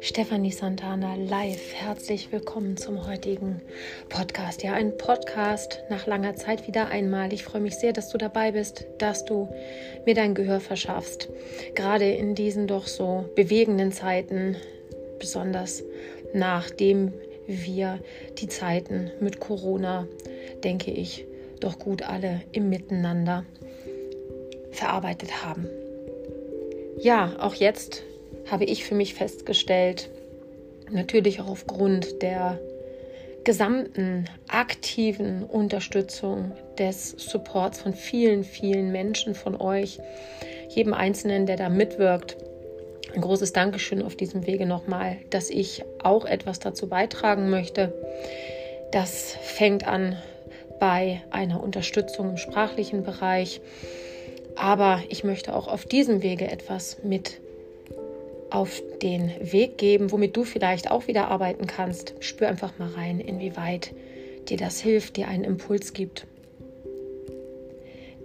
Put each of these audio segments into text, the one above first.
Stefanie Santana live. Herzlich willkommen zum heutigen Podcast. Ja, ein Podcast nach langer Zeit wieder einmal. Ich freue mich sehr, dass du dabei bist, dass du mir dein Gehör verschaffst. Gerade in diesen doch so bewegenden Zeiten, besonders nachdem wir die Zeiten mit Corona, denke ich, doch gut alle im Miteinander verarbeitet haben. Ja, auch jetzt habe ich für mich festgestellt, natürlich auch aufgrund der gesamten aktiven Unterstützung des Supports von vielen, vielen Menschen von euch, jedem Einzelnen, der da mitwirkt. Ein großes Dankeschön auf diesem Wege nochmal, dass ich auch etwas dazu beitragen möchte. Das fängt an bei einer Unterstützung im sprachlichen Bereich. Aber ich möchte auch auf diesem Wege etwas mit auf den Weg geben, womit du vielleicht auch wieder arbeiten kannst. Spür einfach mal rein, inwieweit dir das hilft, dir einen Impuls gibt.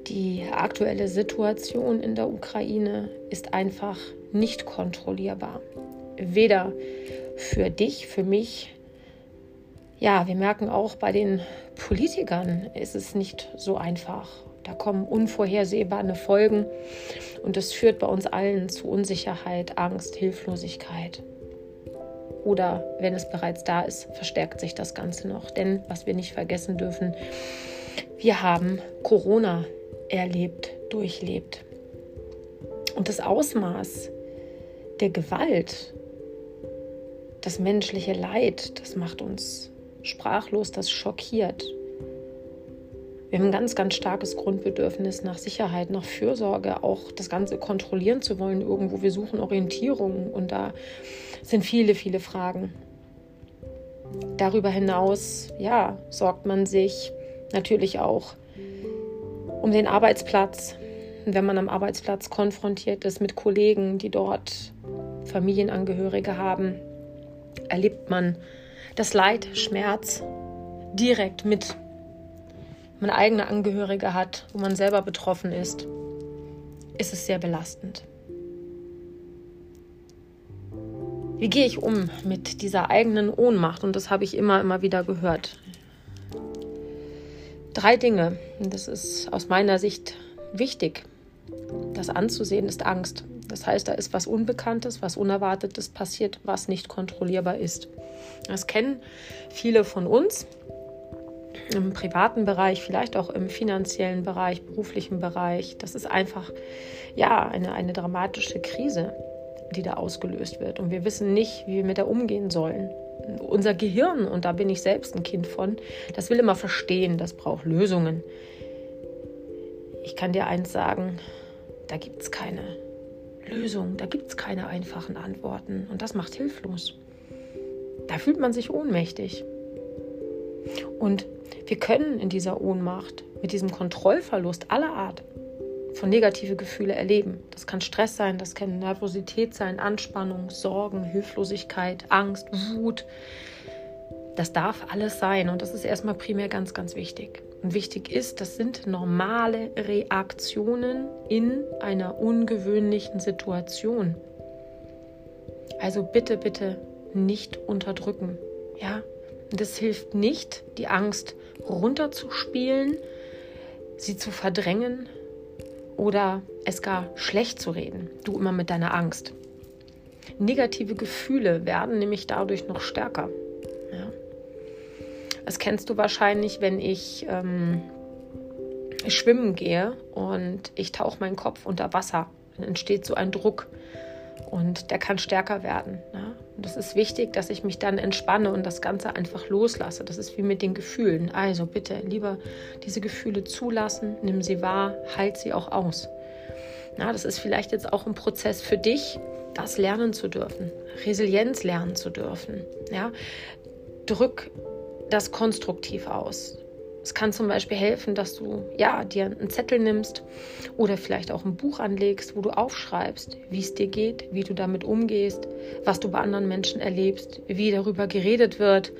Die aktuelle Situation in der Ukraine ist einfach nicht kontrollierbar. Weder für dich, für mich. Ja, wir merken auch bei den Politikern ist es nicht so einfach. Da kommen unvorhersehbare Folgen und das führt bei uns allen zu Unsicherheit, Angst, Hilflosigkeit. Oder wenn es bereits da ist, verstärkt sich das Ganze noch. Denn was wir nicht vergessen dürfen, wir haben Corona erlebt, durchlebt. Und das Ausmaß der Gewalt, das menschliche Leid, das macht uns sprachlos, das schockiert. Wir haben ein ganz, ganz starkes Grundbedürfnis nach Sicherheit, nach Fürsorge, auch das Ganze kontrollieren zu wollen irgendwo. Wir suchen Orientierung und da sind viele, viele Fragen. Darüber hinaus, ja, sorgt man sich natürlich auch um den Arbeitsplatz. Wenn man am Arbeitsplatz konfrontiert ist mit Kollegen, die dort Familienangehörige haben, erlebt man das Leid, Schmerz direkt mit man eigene Angehörige hat, wo man selber betroffen ist, ist es sehr belastend. Wie gehe ich um mit dieser eigenen Ohnmacht? Und das habe ich immer, immer wieder gehört. Drei Dinge, und das ist aus meiner Sicht wichtig, das anzusehen, ist Angst. Das heißt, da ist was Unbekanntes, was Unerwartetes passiert, was nicht kontrollierbar ist. Das kennen viele von uns im privaten Bereich, vielleicht auch im finanziellen Bereich, beruflichen Bereich. Das ist einfach ja eine, eine dramatische Krise, die da ausgelöst wird. Und wir wissen nicht, wie wir mit der umgehen sollen. Unser Gehirn, und da bin ich selbst ein Kind von, das will immer verstehen, das braucht Lösungen. Ich kann dir eins sagen, da gibt es keine Lösung, da gibt es keine einfachen Antworten. Und das macht hilflos. Da fühlt man sich ohnmächtig. Und wir können in dieser Ohnmacht, mit diesem Kontrollverlust aller Art von negative Gefühle erleben. Das kann Stress sein, das kann Nervosität sein, Anspannung, Sorgen, Hilflosigkeit, Angst, Wut. Das darf alles sein und das ist erstmal primär ganz, ganz wichtig. Und wichtig ist, das sind normale Reaktionen in einer ungewöhnlichen Situation. Also bitte, bitte nicht unterdrücken. Ja, das hilft nicht, die Angst runterzuspielen, sie zu verdrängen oder es gar schlecht zu reden. Du immer mit deiner Angst. Negative Gefühle werden nämlich dadurch noch stärker. Ja. Das kennst du wahrscheinlich, wenn ich ähm, schwimmen gehe und ich tauche meinen Kopf unter Wasser. Dann entsteht so ein Druck und der kann stärker werden. Ja. Und es ist wichtig, dass ich mich dann entspanne und das Ganze einfach loslasse. Das ist wie mit den Gefühlen. Also bitte lieber diese Gefühle zulassen, nimm sie wahr, halt sie auch aus. Na, das ist vielleicht jetzt auch ein Prozess für dich, das lernen zu dürfen, Resilienz lernen zu dürfen. Ja? Drück das konstruktiv aus. Es kann zum Beispiel helfen, dass du ja dir einen Zettel nimmst oder vielleicht auch ein Buch anlegst, wo du aufschreibst, wie es dir geht, wie du damit umgehst, was du bei anderen Menschen erlebst, wie darüber geredet wird.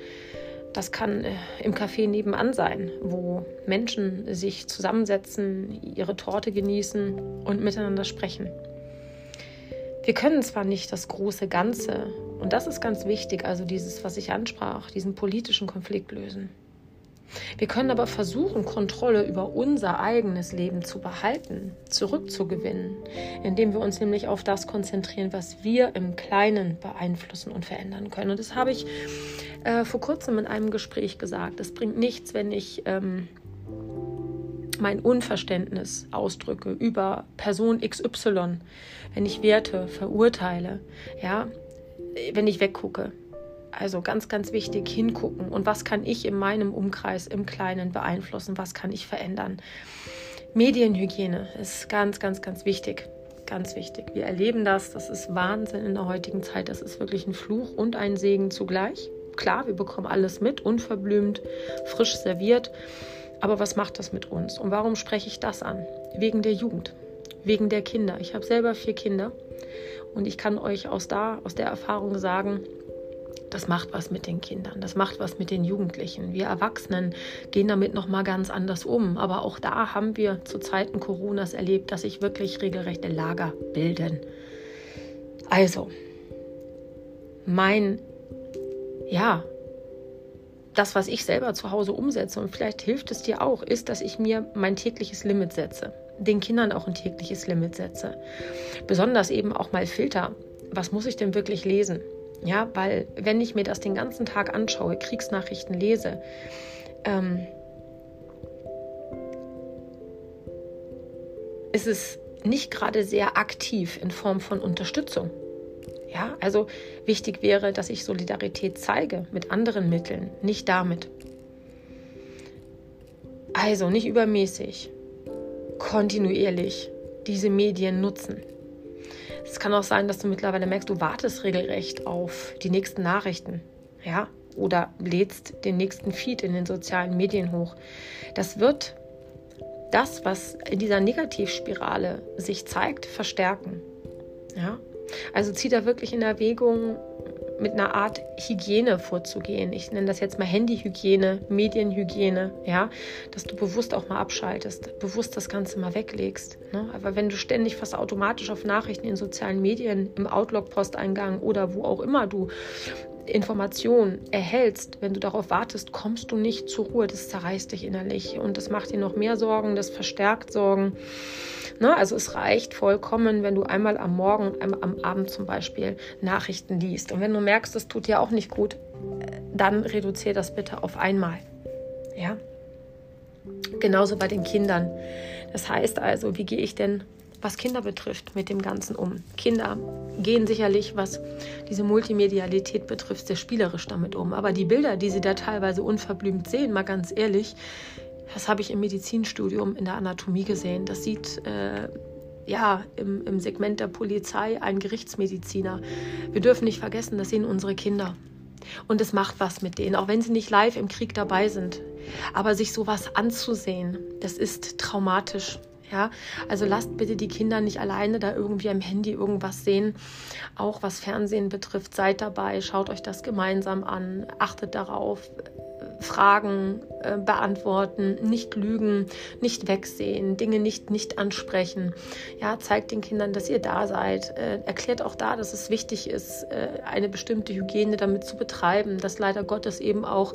Das kann äh, im Café nebenan sein, wo Menschen sich zusammensetzen, ihre Torte genießen und miteinander sprechen. Wir können zwar nicht das große Ganze, und das ist ganz wichtig, also dieses, was ich ansprach, diesen politischen Konflikt lösen. Wir können aber versuchen, Kontrolle über unser eigenes Leben zu behalten, zurückzugewinnen, indem wir uns nämlich auf das konzentrieren, was wir im Kleinen beeinflussen und verändern können. Und das habe ich äh, vor kurzem in einem Gespräch gesagt. Es bringt nichts, wenn ich ähm, mein Unverständnis ausdrücke über Person XY, wenn ich Werte verurteile, ja, wenn ich weggucke also ganz, ganz wichtig, hingucken. Und was kann ich in meinem Umkreis im Kleinen beeinflussen? Was kann ich verändern? Medienhygiene ist ganz, ganz, ganz wichtig. Ganz wichtig. Wir erleben das. Das ist Wahnsinn in der heutigen Zeit. Das ist wirklich ein Fluch und ein Segen zugleich. Klar, wir bekommen alles mit, unverblümt, frisch serviert. Aber was macht das mit uns? Und warum spreche ich das an? Wegen der Jugend, wegen der Kinder. Ich habe selber vier Kinder und ich kann euch aus, da, aus der Erfahrung sagen, das macht was mit den Kindern, das macht was mit den Jugendlichen. Wir Erwachsenen gehen damit noch mal ganz anders um, aber auch da haben wir zu Zeiten Coronas erlebt, dass sich wirklich regelrechte Lager bilden. Also mein ja, das, was ich selber zu Hause umsetze, und vielleicht hilft es dir auch, ist, dass ich mir mein tägliches Limit setze. Den Kindern auch ein tägliches Limit setze. Besonders eben auch mal Filter. Was muss ich denn wirklich lesen? Ja, weil wenn ich mir das den ganzen Tag anschaue, Kriegsnachrichten lese, ähm, ist es nicht gerade sehr aktiv in Form von Unterstützung. Ja, also wichtig wäre, dass ich Solidarität zeige mit anderen Mitteln, nicht damit. Also nicht übermäßig, kontinuierlich diese Medien nutzen. Es kann auch sein, dass du mittlerweile merkst, du wartest regelrecht auf die nächsten Nachrichten. Ja, oder lädst den nächsten Feed in den sozialen Medien hoch. Das wird das, was in dieser Negativspirale sich zeigt, verstärken. Ja? Also zieh da wirklich in Erwägung, mit einer Art Hygiene vorzugehen. Ich nenne das jetzt mal Handyhygiene, Medienhygiene, ja, dass du bewusst auch mal abschaltest, bewusst das Ganze mal weglegst. Ne? Aber wenn du ständig fast automatisch auf Nachrichten in sozialen Medien, im Outlook-Posteingang oder wo auch immer du Informationen erhältst, wenn du darauf wartest, kommst du nicht zur Ruhe. Das zerreißt dich innerlich und das macht dir noch mehr Sorgen, das verstärkt Sorgen. Ne? Also es reicht vollkommen, wenn du einmal am Morgen, einmal am Abend zum Beispiel Nachrichten liest. Und wenn du merkst, das tut dir auch nicht gut, dann reduziere das bitte auf einmal. Ja. Genauso bei den Kindern. Das heißt also, wie gehe ich denn was Kinder betrifft, mit dem Ganzen um. Kinder gehen sicherlich, was diese Multimedialität betrifft, sehr spielerisch damit um. Aber die Bilder, die sie da teilweise unverblümt sehen, mal ganz ehrlich, das habe ich im Medizinstudium in der Anatomie gesehen. Das sieht äh, ja im, im Segment der Polizei ein Gerichtsmediziner. Wir dürfen nicht vergessen, das sehen unsere Kinder. Und es macht was mit denen, auch wenn sie nicht live im Krieg dabei sind. Aber sich sowas anzusehen, das ist traumatisch. Ja, also lasst bitte die Kinder nicht alleine da irgendwie am Handy irgendwas sehen. Auch was Fernsehen betrifft, seid dabei, schaut euch das gemeinsam an, achtet darauf, Fragen äh, beantworten, nicht lügen, nicht wegsehen, Dinge nicht, nicht ansprechen. Ja, zeigt den Kindern, dass ihr da seid. Äh, erklärt auch da, dass es wichtig ist, äh, eine bestimmte Hygiene damit zu betreiben, dass leider Gottes eben auch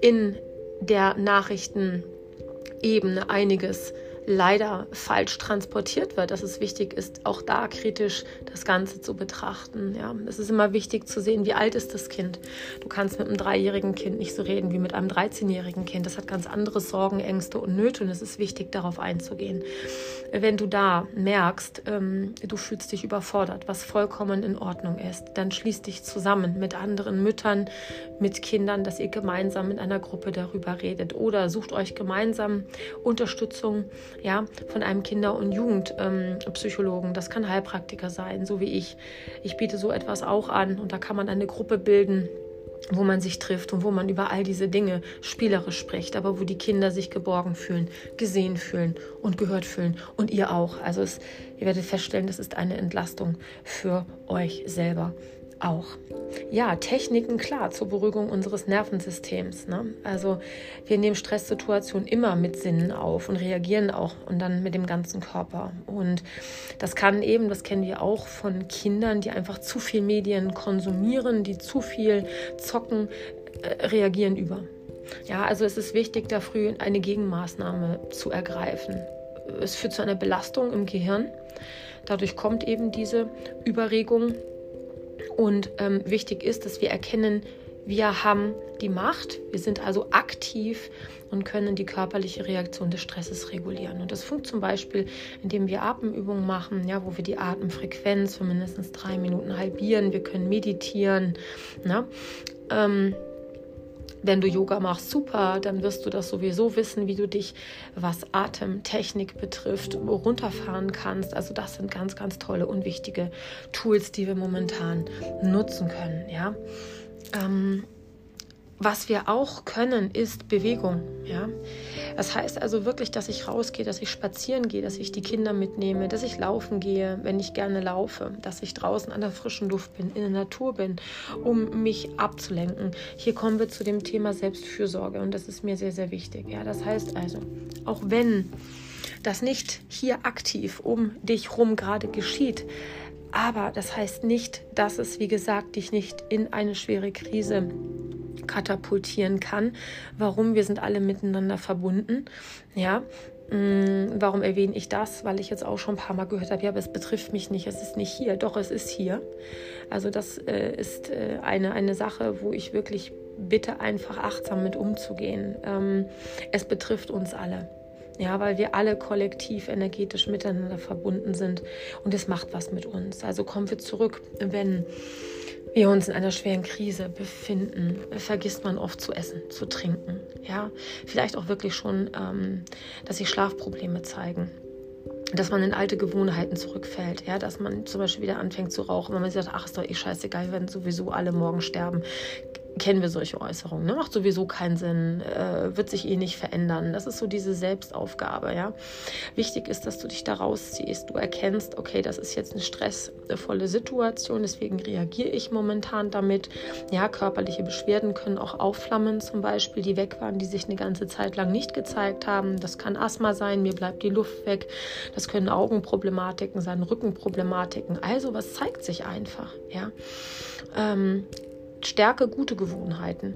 in der Nachrichtenebene einiges leider falsch transportiert wird, dass es wichtig ist, auch da kritisch das Ganze zu betrachten. Ja, es ist immer wichtig zu sehen, wie alt ist das Kind. Du kannst mit einem dreijährigen Kind nicht so reden wie mit einem 13-jährigen Kind. Das hat ganz andere Sorgen, Ängste und Nöte und es ist wichtig, darauf einzugehen. Wenn du da merkst, ähm, du fühlst dich überfordert, was vollkommen in Ordnung ist, dann schließ dich zusammen mit anderen Müttern, mit Kindern, dass ihr gemeinsam in einer Gruppe darüber redet oder sucht euch gemeinsam Unterstützung ja, von einem Kinder- und Jugendpsychologen. Ähm, das kann Heilpraktiker sein, so wie ich. Ich biete so etwas auch an und da kann man eine Gruppe bilden wo man sich trifft und wo man über all diese Dinge spielerisch spricht, aber wo die Kinder sich geborgen fühlen, gesehen fühlen und gehört fühlen und ihr auch. Also es, ihr werdet feststellen, das ist eine Entlastung für euch selber. Auch. Ja, Techniken, klar, zur Beruhigung unseres Nervensystems. Ne? Also wir nehmen Stresssituationen immer mit Sinnen auf und reagieren auch und dann mit dem ganzen Körper. Und das kann eben, das kennen wir auch von Kindern, die einfach zu viel Medien konsumieren, die zu viel zocken, äh, reagieren über. Ja, also es ist wichtig, da früh eine Gegenmaßnahme zu ergreifen. Es führt zu einer Belastung im Gehirn. Dadurch kommt eben diese Überregung und ähm, wichtig ist, dass wir erkennen, wir haben die Macht, wir sind also aktiv und können die körperliche Reaktion des Stresses regulieren. Und das funktioniert zum Beispiel, indem wir Atemübungen machen, ja, wo wir die Atemfrequenz für mindestens drei Minuten halbieren. Wir können meditieren. Ne? Ähm, wenn du Yoga machst, super, dann wirst du das sowieso wissen, wie du dich, was Atemtechnik betrifft, runterfahren kannst. Also das sind ganz, ganz tolle und wichtige Tools, die wir momentan nutzen können. Ja. Ähm, was wir auch können, ist Bewegung. Ja? Das heißt also wirklich, dass ich rausgehe, dass ich spazieren gehe, dass ich die Kinder mitnehme, dass ich laufen gehe, wenn ich gerne laufe, dass ich draußen an der frischen Luft bin, in der Natur bin, um mich abzulenken. Hier kommen wir zu dem Thema Selbstfürsorge und das ist mir sehr, sehr wichtig. Ja? Das heißt also, auch wenn das nicht hier aktiv um dich rum gerade geschieht, aber das heißt nicht, dass es, wie gesagt, dich nicht in eine schwere Krise katapultieren kann. Warum? Wir sind alle miteinander verbunden. Ja, mm, Warum erwähne ich das? Weil ich jetzt auch schon ein paar Mal gehört habe, ja, aber es betrifft mich nicht, es ist nicht hier. Doch, es ist hier. Also das äh, ist äh, eine, eine Sache, wo ich wirklich bitte einfach achtsam mit umzugehen. Ähm, es betrifft uns alle. Ja, weil wir alle kollektiv energetisch miteinander verbunden sind und es macht was mit uns. Also kommen wir zurück, wenn wir uns in einer schweren Krise befinden, vergisst man oft zu essen, zu trinken. Ja, vielleicht auch wirklich schon, ähm, dass sich Schlafprobleme zeigen dass man in alte Gewohnheiten zurückfällt, ja, dass man zum Beispiel wieder anfängt zu rauchen, wenn man sagt, ach, ist doch eh scheißegal, wenn sowieso alle morgen sterben kennen wir solche Äußerungen. Ne? Macht sowieso keinen Sinn, äh, wird sich eh nicht verändern. Das ist so diese Selbstaufgabe. Ja? Wichtig ist, dass du dich da rausziehst. Du erkennst, okay, das ist jetzt eine stressvolle Situation, deswegen reagiere ich momentan damit. Ja, körperliche Beschwerden können auch aufflammen, zum Beispiel, die weg waren, die sich eine ganze Zeit lang nicht gezeigt haben. Das kann Asthma sein, mir bleibt die Luft weg. Das können Augenproblematiken sein, Rückenproblematiken. Also, was zeigt sich einfach? Ja. Ähm, stärke gute Gewohnheiten.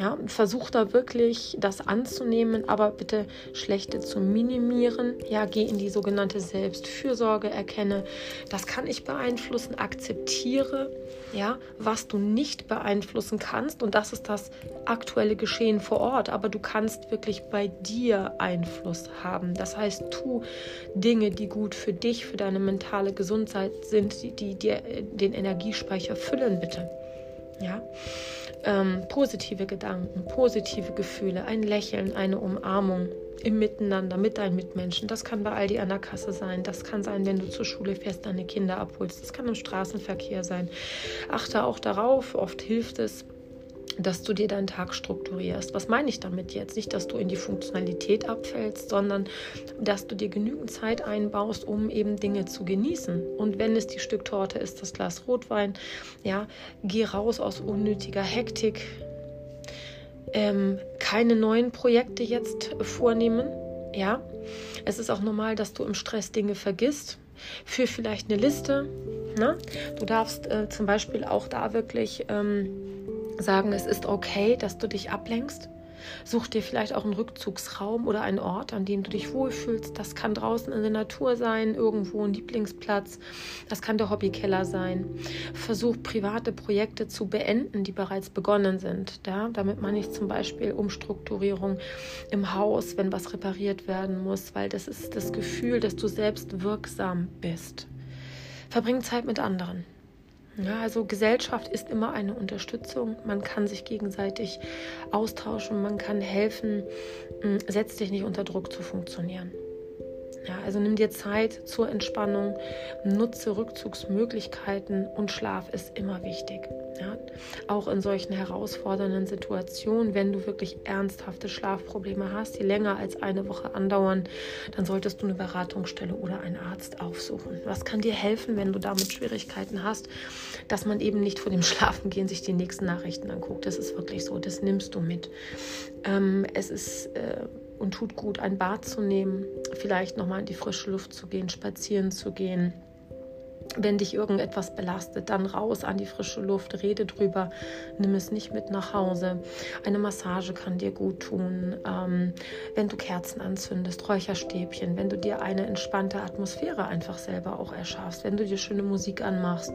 Ja, versuch da wirklich das anzunehmen, aber bitte schlechte zu minimieren. Ja, geh in die sogenannte Selbstfürsorge, erkenne, das kann ich beeinflussen, akzeptiere, ja, was du nicht beeinflussen kannst und das ist das aktuelle Geschehen vor Ort, aber du kannst wirklich bei dir Einfluss haben. Das heißt, tu Dinge, die gut für dich, für deine mentale Gesundheit sind, die, die dir den Energiespeicher füllen, bitte. Ja? Ähm, positive Gedanken, positive Gefühle, ein Lächeln, eine Umarmung im Miteinander mit deinen Mitmenschen. Das kann bei Aldi an der Kasse sein. Das kann sein, wenn du zur Schule fährst, deine Kinder abholst. Das kann im Straßenverkehr sein. Achte auch darauf. Oft hilft es, dass du dir deinen Tag strukturierst. Was meine ich damit jetzt? Nicht, dass du in die Funktionalität abfällst, sondern dass du dir genügend Zeit einbaust, um eben Dinge zu genießen. Und wenn es die Stück Torte ist, das Glas Rotwein, ja, geh raus aus unnötiger Hektik. Ähm, keine neuen Projekte jetzt vornehmen. Ja, es ist auch normal, dass du im Stress Dinge vergisst. Für vielleicht eine Liste. Ne? Du darfst äh, zum Beispiel auch da wirklich ähm, sagen, es ist okay, dass du dich ablenkst. Such dir vielleicht auch einen Rückzugsraum oder einen Ort, an dem du dich wohlfühlst. Das kann draußen in der Natur sein, irgendwo ein Lieblingsplatz. Das kann der Hobbykeller sein. Versuch private Projekte zu beenden, die bereits begonnen sind. Ja? Damit meine ich zum Beispiel Umstrukturierung im Haus, wenn was repariert werden muss, weil das ist das Gefühl, dass du selbst wirksam bist. Verbring Zeit mit anderen. Ja, also Gesellschaft ist immer eine Unterstützung. Man kann sich gegenseitig austauschen, man kann helfen. Mm, setz dich nicht unter Druck zu funktionieren. Ja, also nimm dir Zeit zur Entspannung, nutze Rückzugsmöglichkeiten und Schlaf ist immer wichtig. Ja, auch in solchen herausfordernden Situationen, wenn du wirklich ernsthafte Schlafprobleme hast, die länger als eine Woche andauern, dann solltest du eine Beratungsstelle oder einen Arzt aufsuchen. Was kann dir helfen, wenn du damit Schwierigkeiten hast, dass man eben nicht vor dem Schlafengehen sich die nächsten Nachrichten anguckt? Das ist wirklich so, das nimmst du mit. Ähm, es ist äh, und tut gut, ein Bad zu nehmen, vielleicht nochmal in die frische Luft zu gehen, spazieren zu gehen wenn dich irgendetwas belastet, dann raus an die frische Luft, rede drüber, nimm es nicht mit nach Hause. Eine Massage kann dir gut tun. Ähm, wenn du Kerzen anzündest, Räucherstäbchen, wenn du dir eine entspannte Atmosphäre einfach selber auch erschaffst, wenn du dir schöne Musik anmachst.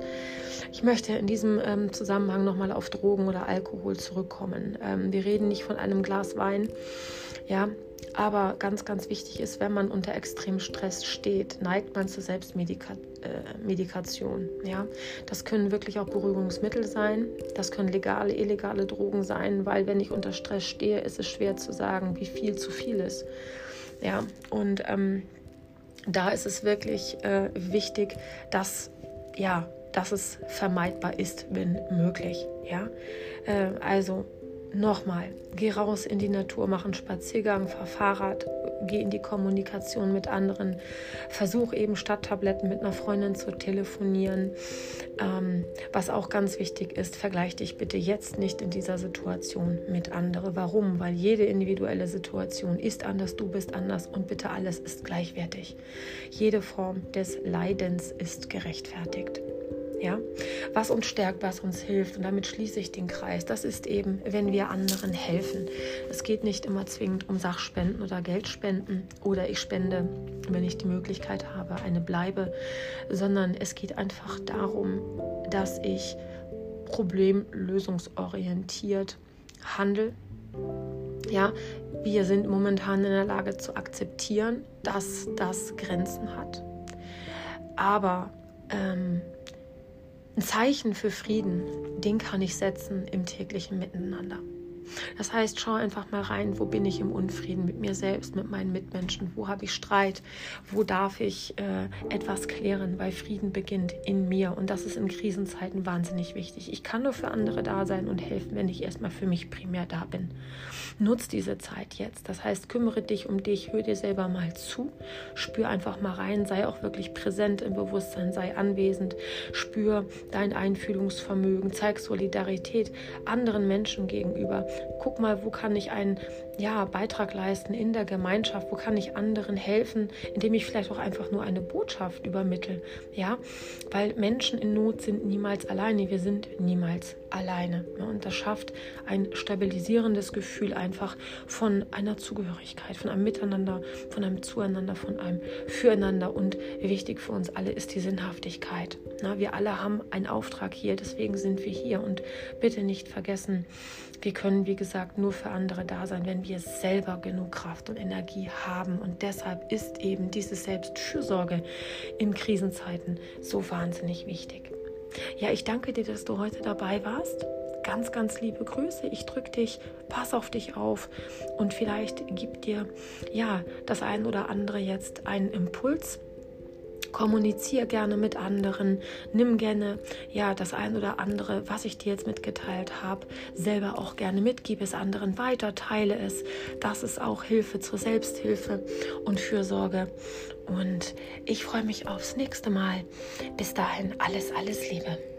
Ich möchte in diesem ähm, Zusammenhang nochmal auf Drogen oder Alkohol zurückkommen. Ähm, wir reden nicht von einem Glas Wein. Ja, aber ganz, ganz wichtig ist, wenn man unter extremem Stress steht, neigt man zur Selbstmedikation. Äh, ja? Das können wirklich auch Beruhigungsmittel sein. Das können legale, illegale Drogen sein, weil wenn ich unter Stress stehe, ist es schwer zu sagen, wie viel zu viel ist. Ja, und ähm, da ist es wirklich äh, wichtig, dass, ja, dass es vermeidbar ist, wenn möglich. Ja, äh, also Nochmal, geh raus in die Natur, mach einen Spaziergang, fahr Fahrrad, geh in die Kommunikation mit anderen, versuch eben statt Tabletten mit einer Freundin zu telefonieren. Ähm, was auch ganz wichtig ist, vergleich dich bitte jetzt nicht in dieser Situation mit anderen. Warum? Weil jede individuelle Situation ist anders, du bist anders und bitte alles ist gleichwertig. Jede Form des Leidens ist gerechtfertigt. Ja? Was uns stärkt, was uns hilft. Und damit schließe ich den Kreis. Das ist eben, wenn wir anderen helfen. Es geht nicht immer zwingend um Sachspenden oder Geldspenden oder ich spende, wenn ich die Möglichkeit habe, eine Bleibe, sondern es geht einfach darum, dass ich problemlösungsorientiert handle. Ja, wir sind momentan in der Lage zu akzeptieren, dass das Grenzen hat. Aber ähm, ein Zeichen für Frieden, den kann ich setzen im täglichen Miteinander. Das heißt, schau einfach mal rein, wo bin ich im Unfrieden mit mir selbst, mit meinen Mitmenschen, wo habe ich Streit, wo darf ich äh, etwas klären, weil Frieden beginnt in mir. Und das ist in Krisenzeiten wahnsinnig wichtig. Ich kann nur für andere da sein und helfen, wenn ich erstmal für mich primär da bin. Nutz diese Zeit jetzt. Das heißt, kümmere dich um dich, hör dir selber mal zu, spür einfach mal rein, sei auch wirklich präsent im Bewusstsein, sei anwesend, spür dein Einfühlungsvermögen, zeig Solidarität anderen Menschen gegenüber guck mal, wo kann ich einen ja, Beitrag leisten in der Gemeinschaft, wo kann ich anderen helfen, indem ich vielleicht auch einfach nur eine Botschaft übermittle. Ja, weil Menschen in Not sind niemals alleine, wir sind niemals alleine. Und das schafft ein stabilisierendes Gefühl einfach von einer Zugehörigkeit, von einem Miteinander, von einem Zueinander, von einem Füreinander. Und wichtig für uns alle ist die Sinnhaftigkeit. wir alle haben einen Auftrag hier, deswegen sind wir hier. Und bitte nicht vergessen, wir können, wie gesagt, nur für andere da sein, wenn wir selber genug Kraft und Energie haben. Und deshalb ist eben diese Selbstfürsorge in Krisenzeiten so wahnsinnig wichtig. Ja, ich danke dir, dass du heute dabei warst. Ganz, ganz liebe Grüße. Ich drücke dich, pass auf dich auf und vielleicht gibt dir ja das ein oder andere jetzt einen Impuls kommuniziere gerne mit anderen, nimm gerne ja das ein oder andere, was ich dir jetzt mitgeteilt habe, selber auch gerne mit, gib es anderen weiter, teile es. Das ist auch Hilfe zur Selbsthilfe und Fürsorge. Und ich freue mich aufs nächste Mal. Bis dahin alles, alles Liebe.